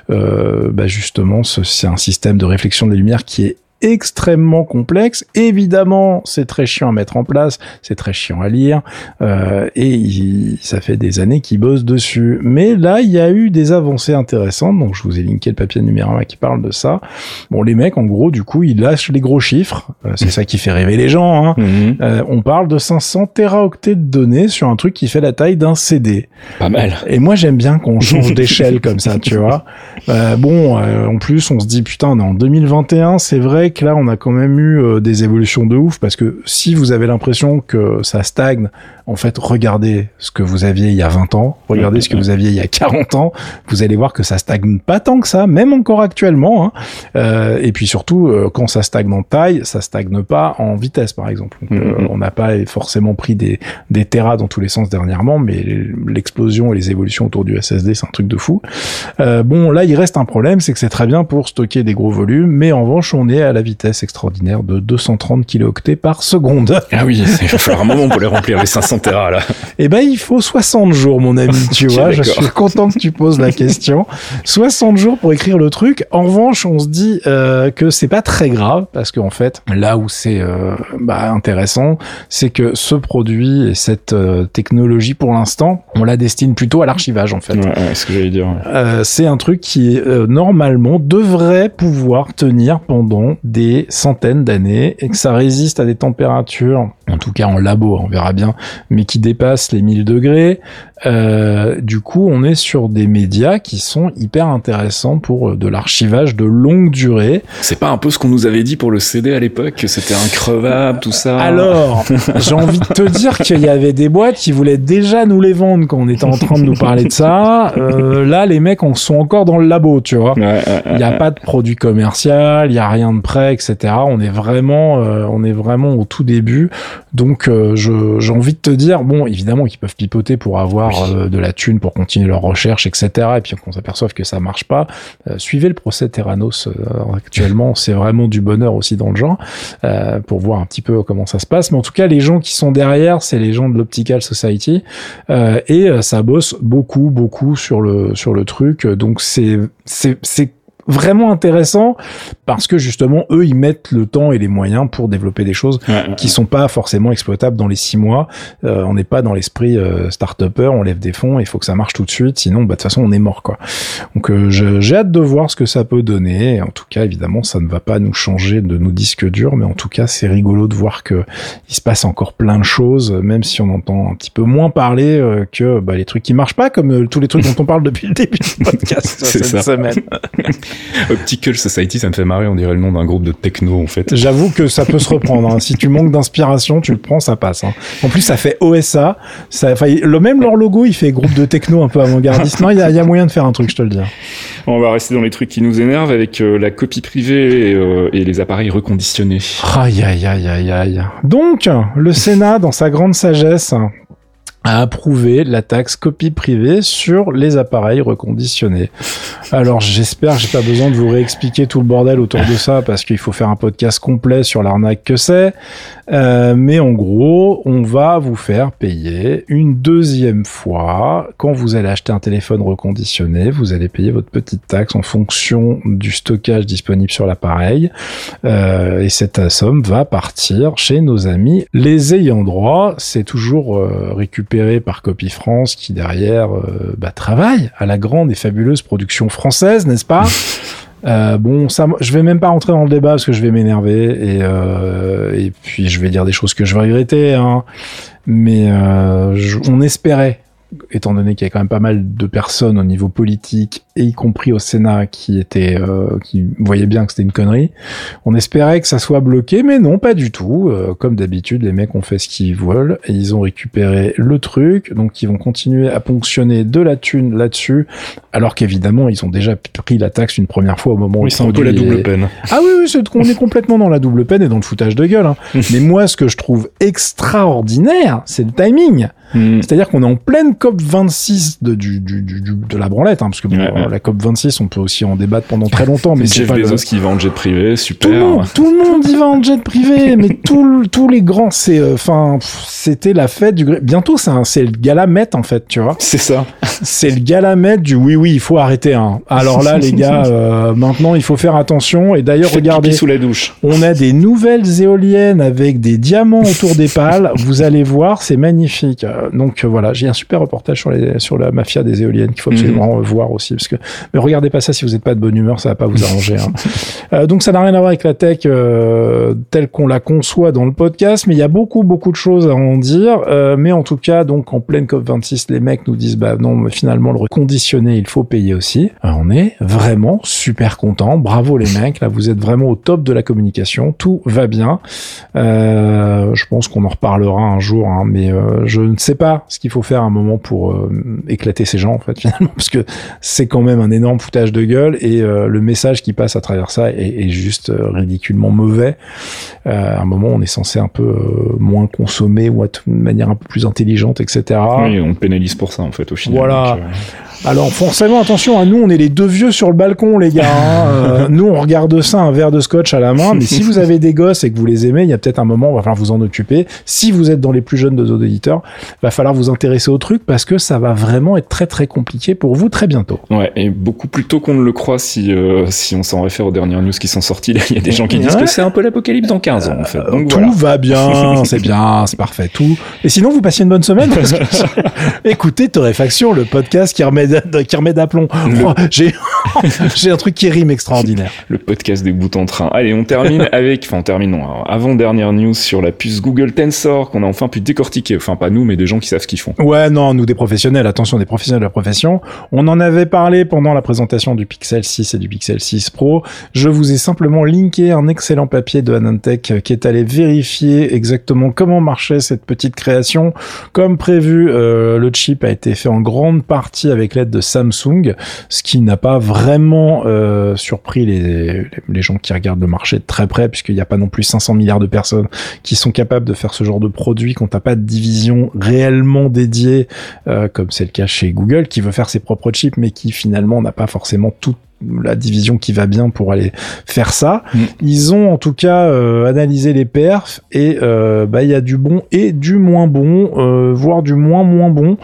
Speaker 2: euh, bah justement, ce- c'est un système de réflexion des lumières qui est extrêmement complexe. Évidemment, c'est très chiant à mettre en place, c'est très chiant à lire, euh, et il- ça fait des années qu'ils bossent dessus. Mais là, il y a eu des avancées intéressantes, donc je vous ai linké le papier numéro 1 qui parle de ça. Bon, les mecs, en gros, du coup, ils lâchent les gros chiffres, Euh, c'est ça qui fait rêver les gens. Hein.
Speaker 1: Mhm.
Speaker 2: Euh, on parle de 500 téraoctets de données sur un truc qui fait la taille d'un CD.
Speaker 1: Pas mal.
Speaker 2: Et moi, j'aime bien qu'on change d'échelle comme ça, tu vois. Euh, bon, euh, en plus, on se dit, putain, on est en 2021, c'est vrai que là, on a quand même eu euh, des évolutions de ouf, parce que si vous avez l'impression que ça stagne, en fait, regardez ce que vous aviez il y a 20 ans, regardez ce que vous aviez il y a 40 ans, vous allez voir que ça stagne pas tant que ça, même encore actuellement. Hein. Euh, et puis surtout, euh, quand ça stagne en taille, ça stagne pas en vitesse, par exemple. Donc, euh,
Speaker 1: Mhm.
Speaker 2: on n'a pas forcément pris des, des terras dans tous les sens dernièrement, mais l'explosion et les évolutions autour du SSD, c'est un truc de fou. Bon, là, il reste un problème, c'est que c'est très bien pour stocker des gros volumes, mais en revanche, on est à la vitesse extraordinaire de 230 kilooctets par seconde.
Speaker 1: Ah oui, il va falloir un moment pour les remplir les 500 Tera là.
Speaker 2: Eh ben, il faut 60 jours, mon ami, tu vois. Je suis content que tu poses la question. 60 jours pour écrire le truc. En revanche, on se dit euh, que c'est pas très grave parce qu'en fait, là où c'est euh, bah, intéressant, c'est que ce produit et cette euh, technologie, pour l'instant, on la destine plutôt à l'archivage, en fait.
Speaker 1: Ouais, ce que j'allais dire. ouais.
Speaker 2: C'est un truc qui normalement devrait pouvoir tenir pendant des centaines d'années et que ça résiste à des températures, en tout cas en labo, on verra bien, mais qui dépassent les 1000 degrés. Euh, du coup, on est sur des médias qui sont hyper intéressants pour euh, de l'archivage de longue durée.
Speaker 1: C'est pas un peu ce qu'on nous avait dit pour le CD à l'époque, que c'était increvable, tout ça.
Speaker 2: Alors, j'ai envie de te dire qu'il y avait des boîtes qui voulaient déjà nous les vendre quand on était en train de nous parler de ça. Euh, là, les mecs en sont encore dans le labo, tu vois.
Speaker 1: Ouais, ouais, ouais,
Speaker 2: Il n'y a pas de produit commercial, il n'y a rien de prêt, etc. On est vraiment, euh, on est vraiment au tout début. Donc, euh, j'ai envie de te dire, bon, évidemment qu'ils peuvent pipoter pour avoir euh, de la thune, pour continuer leur recherche, etc. Et puis qu'on s'aperçoive que ça marche pas, euh, suivez le procès Terranos euh, actuellement. C'est vraiment du bonheur aussi dans le genre pour voir un petit peu comment ça se passe. Mais en tout cas, les gens qui sont derrière, c'est les gens de l'Optical Society et ça bosse beaucoup, beaucoup sur le sur le truc. Donc c'est c'est vraiment intéressant parce que justement eux ils mettent le temps et les moyens pour développer des choses
Speaker 1: ouais, ouais.
Speaker 2: qui sont pas forcément exploitables dans les six mois. Euh, on n'est pas dans l'esprit euh, start-upper, on lève des fonds, il faut que ça marche tout de suite, sinon bah, de toute façon on est mort quoi. Donc euh, j'ai hâte de voir ce que ça peut donner. En tout cas évidemment ça ne va pas nous changer de nos disques durs, mais en tout cas c'est rigolo de voir que il se passe encore plein de choses, même si on entend un petit peu moins parler euh, que bah, les trucs qui marchent pas, comme euh, tous les trucs dont on parle depuis le début du podcast
Speaker 1: C'est
Speaker 2: cette
Speaker 1: ça.
Speaker 2: semaine.
Speaker 1: Optical Society, ça me fait marrer, on dirait le nom d'un groupe de techno en fait.
Speaker 2: J'avoue que ça peut se reprendre. hein. Si tu manques d'inspiration, tu le prends, ça passe. hein. En plus, ça fait OSA. Ça, enfin, le même leur logo, il fait groupe de techno un peu avant-gardiste. Non, il y a, il y a moyen de faire un truc, je te le dis.
Speaker 1: On va rester dans les trucs qui nous énervent avec euh, la copie privée et, euh, et les appareils reconditionnés.
Speaker 2: Aïe, aïe, aïe, aïe, aïe. Donc, le Sénat, dans sa grande sagesse, a approuvé la taxe copie privée sur les appareils reconditionnés. Alors j'espère que j'ai pas besoin de vous réexpliquer tout le bordel autour de ça parce qu'il faut faire un podcast complet sur l'arnaque que c'est. Euh, mais en gros, on va vous faire payer une deuxième fois. Quand vous allez acheter un téléphone reconditionné, vous allez payer votre petite taxe en fonction du stockage disponible sur l'appareil. Euh, et cette somme va partir chez nos amis les ayants droit. C'est toujours euh, récupéré par Copy France qui derrière euh, bah, travaille à la grande et fabuleuse production française, n'est-ce pas? Euh, bon, ça, je vais même pas rentrer dans le débat parce que je vais m'énerver et, euh, puis je vais dire des choses que je vais regretter. Hein. Mais euh, on espérait, étant donné qu'il y a quand même pas mal de personnes au niveau politique et y compris au Sénat qui étaient, euh, qui voyaient bien que c'était une connerie, on espérait que ça soit bloqué, mais non, pas du tout. Euh, comme d'habitude, les mecs ont fait ce qu'ils veulent et ils ont récupéré le truc, donc ils vont continuer à ponctionner de la thune là-dessus, alors qu'évidemment ils ont déjà pris la taxe une première fois au moment où le
Speaker 1: c'est un peu la double peine.
Speaker 2: ah oui, oui, c'est qu'on est complètement dans la double peine et dans le foutage de gueule. hein. Mais moi, ce que je trouve extraordinaire, c'est le timing.
Speaker 1: Hmm.
Speaker 2: C'est-à-dire qu'on est en pleine COP 26 de, du, du, du- de la branlette, hein, parce que bon,
Speaker 1: Ouais, ouais.
Speaker 2: la COP 26, on peut aussi en débattre pendant très longtemps, mais c'est
Speaker 1: Jeff
Speaker 2: pas le-
Speaker 1: Bezos qui va en jet privé, super.
Speaker 2: tout le monde, tout le monde y va en jet privé, mais tout le- tous les grands, c'est, euh, enfin, c'était la fête du. Bientôt, c'est le galamètre en fait, tu vois.
Speaker 1: C'est ça.
Speaker 2: C'est le galamètre du oui, oui, il faut arrêter. Hein. Alors là, les gars, euh, maintenant, il faut faire attention. Et d'ailleurs, regardez,
Speaker 1: sous la douche.
Speaker 2: on a des nouvelles éoliennes avec des diamants autour des pales. Vous allez voir, c'est magnifique. Euh, Donc euh, voilà, j'ai un super reportage sur, les, sur la mafia des éoliennes qu'il faut absolument euh, voir aussi. Parce que, mais regardez pas ça si vous n'êtes pas de bonne humeur, ça va pas vous arranger. hein. Euh, donc ça n'a rien à voir avec la tech euh, telle qu'on la conçoit dans le podcast, mais il y a beaucoup beaucoup de choses à en dire. Euh, mais en tout cas, donc en pleine COP 26, les mecs nous disent bah non, mais finalement le reconditionné, il faut payer aussi. On est vraiment super content. Bravo les mecs, là vous êtes vraiment au top de la communication, tout va bien. Euh, je pense qu'on en reparlera un jour, hein, mais euh, je ne sais pas ce qu'il faut faire à un moment pour euh, éclater ces gens en fait finalement, parce que c'est quand même un énorme foutage de gueule et euh, le message qui passe à travers ça est, est juste euh, ridiculement mauvais. À un moment, on est censé un peu moins consommer ou être de manière un peu plus intelligente, etc.
Speaker 1: Oui, on pénalise pour ça en fait au final.
Speaker 2: Voilà.
Speaker 1: Donc,
Speaker 2: Alors forcément, attention, à nous, on est les deux vieux sur le balcon, les gars. hein. Euh, nous, on regarde ça, un verre de scotch à la main. Mais si vous avez des gosses et que vous les aimez, il y a peut-être un moment, où il va falloir vous en occuper. Si vous êtes dans les plus jeunes de nos auditeurs, va falloir vous intéresser au truc parce que ça va vraiment être très très compliqué pour vous très bientôt.
Speaker 1: Ouais, et beaucoup plus tôt qu'on ne le croit si, euh, si on s'en réfère aux dernières news qui sont sorties. Il y a des gens qui disent que c'est un peu l'apocalypse dans 15 ans en fait. Donc
Speaker 2: tout
Speaker 1: voilà.
Speaker 2: va bien, c'est bien, c'est parfait, tout. Et sinon, vous passez une bonne semaine parce que écoutez Torréfaction, le podcast qui remet, qui remet d'aplomb. Oh, j'ai, j'ai un truc qui rime extraordinaire.
Speaker 1: Le podcast des bouts en train. Allez, on termine avec, enfin on termine non, avant dernière news sur la puce Google Tensor qu'on a enfin pu décortiquer. Enfin pas nous, mais des gens qui savent ce qu'ils font.
Speaker 2: Ouais, non, nous des professionnels, attention, des professionnels de la profession. On en avait parlé pendant la présentation du Pixel 6 et du Pixel 6 Pro. Je vous ai simplement linké un excellent papier de Anantech qui est allé vérifier exactement comment marchait cette petite création. Comme prévu, euh, le chip a été fait en grande partie avec de Samsung, ce qui n'a pas vraiment euh, surpris les, les gens qui regardent le marché de très près, puisqu'il n'y a pas non plus 500 milliards de personnes qui sont capables de faire ce genre de produit quand t'as pas de division réellement dédiée euh, comme c'est le cas chez Google, qui veut faire ses propres chips, mais qui finalement n'a pas forcément toute la division qui va bien pour aller faire ça.
Speaker 1: Mm.
Speaker 2: Ils ont en tout cas euh, analysé les perfs et euh, bah il y a du bon et du moins bon, euh, voire du moins moins bon.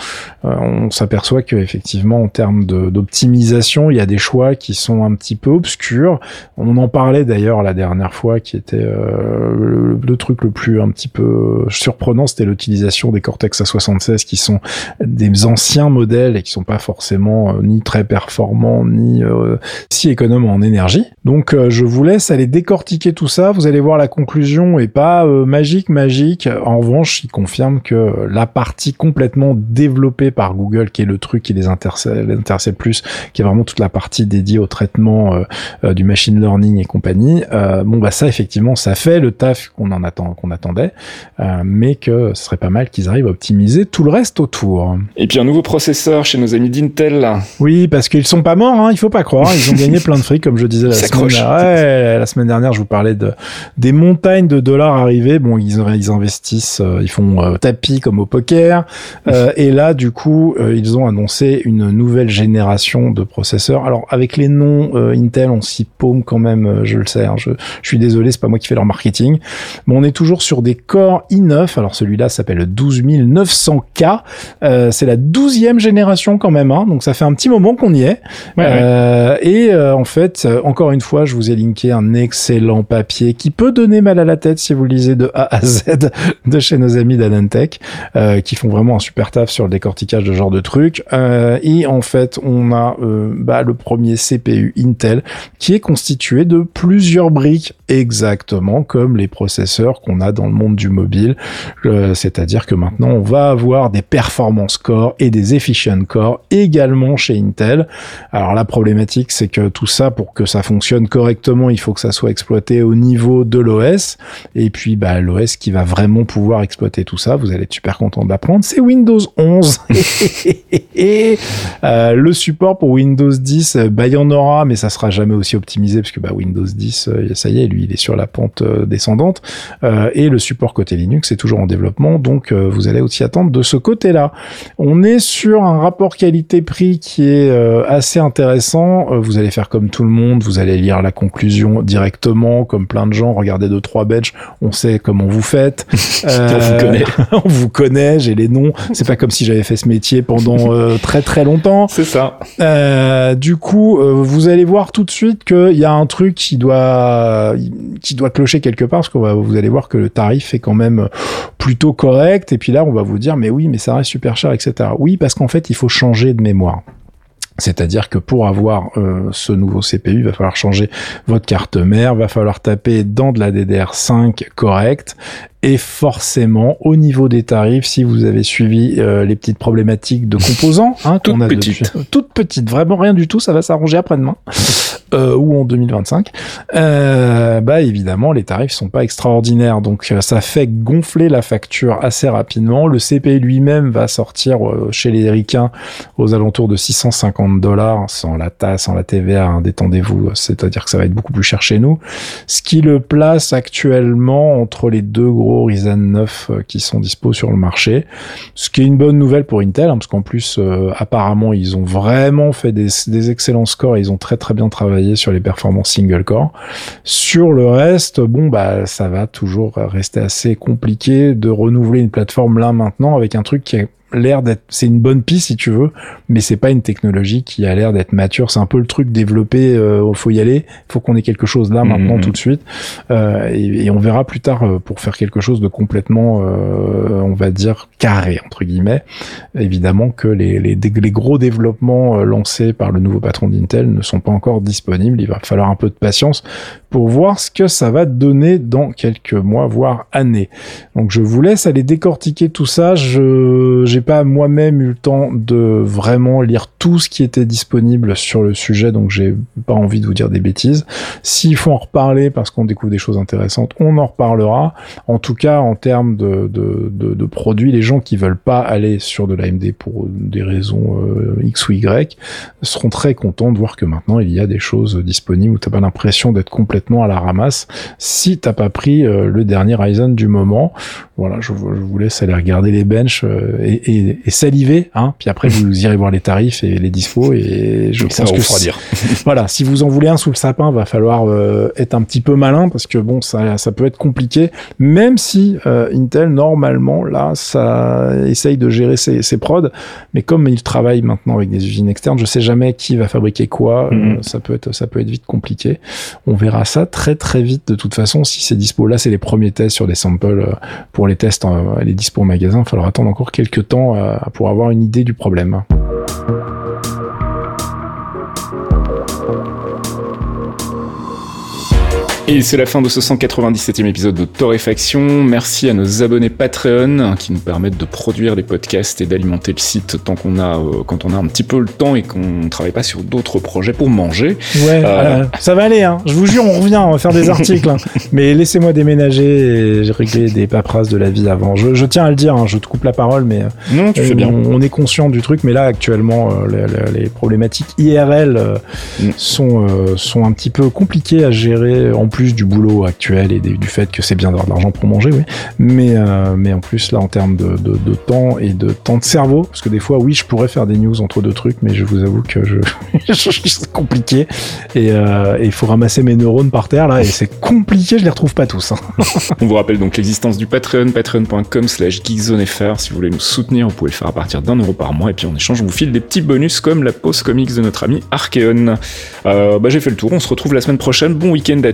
Speaker 2: Euh, on s'aperçoit que effectivement en termes d'optimisation, il y a des choix qui sont un petit peu obscurs. On en parlait d'ailleurs la dernière fois, qui était euh, le, le truc le plus un petit peu surprenant, c'était l'utilisation des Cortex A76 qui sont des anciens modèles et qui sont pas forcément euh, ni très performants ni euh, si économes en énergie. Donc euh, je vous laisse aller décortiquer tout ça. Vous allez voir la conclusion est pas euh, magique magique. En revanche, il confirme que la partie complètement développée par Google, qui est le truc qui les intéresse, les intéressait plus, qui est vraiment toute la partie dédiée au traitement euh, du machine learning et compagnie. euh, bon bah ça effectivement ça fait le taf qu'on en attend qu'on attendait, euh, mais que ce serait pas mal qu'ils arrivent à optimiser tout le reste autour.
Speaker 1: Et puis un nouveau processeur chez nos amis d'Intel.
Speaker 2: Oui, parce qu'ils sont pas morts, hein, il faut pas croire. Ils ont gagné plein de fric, comme je disais la semaine, ouais, la semaine dernière. Je vous parlais de des montagnes de dollars arrivés. Bon, ils, ils investissent, euh, ils font euh, tapis comme au poker. Euh, et là, du coup, ils ont annoncé une nouvelle génération de processeurs. Alors, avec les noms Intel, on s'y paume quand même. je le sais. Hein, je, je, suis désolé, c'est pas moi qui fais leur marketing. Mais on est toujours sur des Core i9. Alors, celui-là s'appelle 12900K. c'est la douzième génération quand même. Hein, donc, ça fait un petit moment qu'on y est. Et en fait, encore une fois, je vous ai linké un excellent papier qui peut donner mal à la tête si vous lisez de A à Z de chez nos amis d'Anantech, euh, qui font vraiment un super taf sur le décortiquage de ce genre de trucs. Euh, et en fait, on a euh, bah, le premier CPU Intel qui est constitué de plusieurs briques exactement comme les processeurs qu'on a dans le monde du mobile. Euh, c'est-à-dire que maintenant, on va avoir des performance core et des efficient core également chez Intel. Alors la problématique, c'est que tout ça, pour que ça fonctionne correctement, il faut que ça soit exploité au niveau de l'OS. Et puis, bah, l'OS qui va vraiment pouvoir exploiter tout ça, vous allez être super content de l'apprendre, c'est Windows 11. et euh, le support pour Windows 10, bah, il y en aura, mais ça sera jamais aussi optimisé parce que bah, Windows 10, euh, ça y est, lui, il est sur la pente euh, descendante. et le support côté Linux est toujours en développement, donc vous allez aussi attendre de ce côté-là. On est sur un rapport qualité-prix qui est assez intéressant. Vous allez faire comme tout le monde, vous allez lire la conclusion directement, comme plein de gens, regardez deux trois bench, on sait comment vous faites.
Speaker 1: on vous connaît.
Speaker 2: on vous connaît, j'ai les noms. C'est pas comme si j'avais fait ce métier pendant très très longtemps.
Speaker 1: C'est ça.
Speaker 2: du coup, vous allez voir tout de suite qu'il y a un truc qui doit qui doit clocher quelque part parce que vous allez voir que le tarif est quand même plutôt correct et puis là on va vous dire mais oui mais ça reste super cher etc. Oui parce qu'en fait il faut changer de mémoire. C'est-à-dire que pour avoir euh, ce nouveau CPU, il va falloir changer votre carte mère, va falloir taper dans de la DDR5 correcte. Et forcément, au niveau des tarifs, si vous avez suivi euh, les petites problématiques de composants,
Speaker 1: hein, toutes petites,
Speaker 2: toutes petites, vraiment rien du tout, ça va s'arranger après-demain euh, ou en 2025. Euh, bah évidemment, les tarifs sont pas extraordinaires, donc euh, ça fait gonfler la facture assez rapidement. Le CP lui-même va sortir euh, chez les ricains aux alentours de 650 dollars sans la tasse, sans la TVA. Hein, détendez-vous, c'est-à-dire que ça va être beaucoup plus cher chez nous. Ce qui le place actuellement entre les deux gros Ryzen 9 euh, qui sont dispo sur le marché. Ce qui est une bonne nouvelle pour Intel, hein, parce qu'en plus, euh, apparemment, ils ont vraiment fait des, excellents scores et ils ont très très bien travaillé sur les performances single core. Sur le reste, bon, bah, ça va toujours rester assez compliqué de renouveler une plateforme là maintenant avec un truc qui est l'air d'être, c'est une bonne piste si tu veux, mais c'est pas une technologie qui a l'air d'être mature. C'est un peu le truc développé, euh, faut y aller, faut qu'on ait quelque chose là maintenant mhm. tout de suite, euh, et, on verra plus tard euh, pour faire quelque chose de complètement, euh, on va dire carré entre guillemets. Évidemment que les, les, les gros développements lancés par le nouveau patron d'Intel ne sont pas encore disponibles. Il va falloir un peu de patience pour voir ce que ça va donner dans quelques mois, voire années. Donc je vous laisse aller décortiquer tout ça. Je j'ai pas moi-même eu le temps de vraiment lire tout ce qui était disponible sur le sujet, donc j'ai pas envie de vous dire des bêtises. S'il faut en reparler parce qu'on découvre des choses intéressantes, on en reparlera. En tout cas, en termes de, produits, les gens qui veulent pas aller sur de l'AMD pour des raisons euh, X ou Y seront très contents de voir que maintenant il y a des choses disponibles où t'as pas l'impression d'être complètement à la ramasse si t'as pas pris euh, le dernier Ryzen du moment. Voilà, je, je, vous laisse aller regarder les benches euh, et, et, et, saliver, hein. Puis après, vous irez voir les tarifs et les dispos et je pense que
Speaker 1: dire.
Speaker 2: voilà, si vous en voulez un sous le sapin, va falloir euh, être un petit peu malin parce que bon, ça, ça peut être compliqué. Même si euh, Intel normalement là, ça essaye de gérer ses, ses prods, mais comme il travaille maintenant avec des usines externes, je sais jamais qui va fabriquer quoi. Mm-hmm. ça peut être, ça peut être vite compliqué. On verra ça très très vite de toute façon si c'est dispo. Là, c'est les premiers tests sur des samples pour les tests, les dispo au magasin. Il va falloir attendre encore quelques temps pour avoir une idée du problème.
Speaker 1: Et c'est la fin de ce 197e épisode de Torréfaction. Merci à nos abonnés Patreon qui nous permettent de produire des podcasts et d'alimenter le site tant qu'on a, euh, quand on a un petit peu le temps et qu'on ne travaille pas sur d'autres projets pour manger.
Speaker 2: Ouais, euh, ça va aller, hein. Je vous jure, on revient, on va faire des articles. Hein. Mais laissez-moi déménager et régler des paperasses de la vie avant. Je, tiens à le dire, hein, je te coupe la parole, mais euh,
Speaker 1: non, tu fais bien.
Speaker 2: On, est conscient du truc, mais là actuellement, les, problématiques IRL mm. sont sont un petit peu compliquées à gérer en plus du boulot actuel et du fait que c'est bien d'avoir de l'argent pour manger, oui. Mais, euh, mais en plus, là, en termes de, temps et de temps de cerveau, parce que des fois, oui, je pourrais faire des news entre deux trucs, mais je vous avoue que je, c'est compliqué. Euh, et il faut ramasser mes neurones par terre, là, et c'est compliqué, je les retrouve pas tous. Hein.
Speaker 1: On vous rappelle donc l'existence du Patreon, patreon.com slash geekzonefr. Si vous voulez nous soutenir, vous pouvez le faire à partir d'un euro par mois, et puis en échange, on vous file des petits bonus comme la pause comics de notre ami Archeon. Euh, bah, j'ai fait le tour, on se retrouve la semaine prochaine. Bon week-end à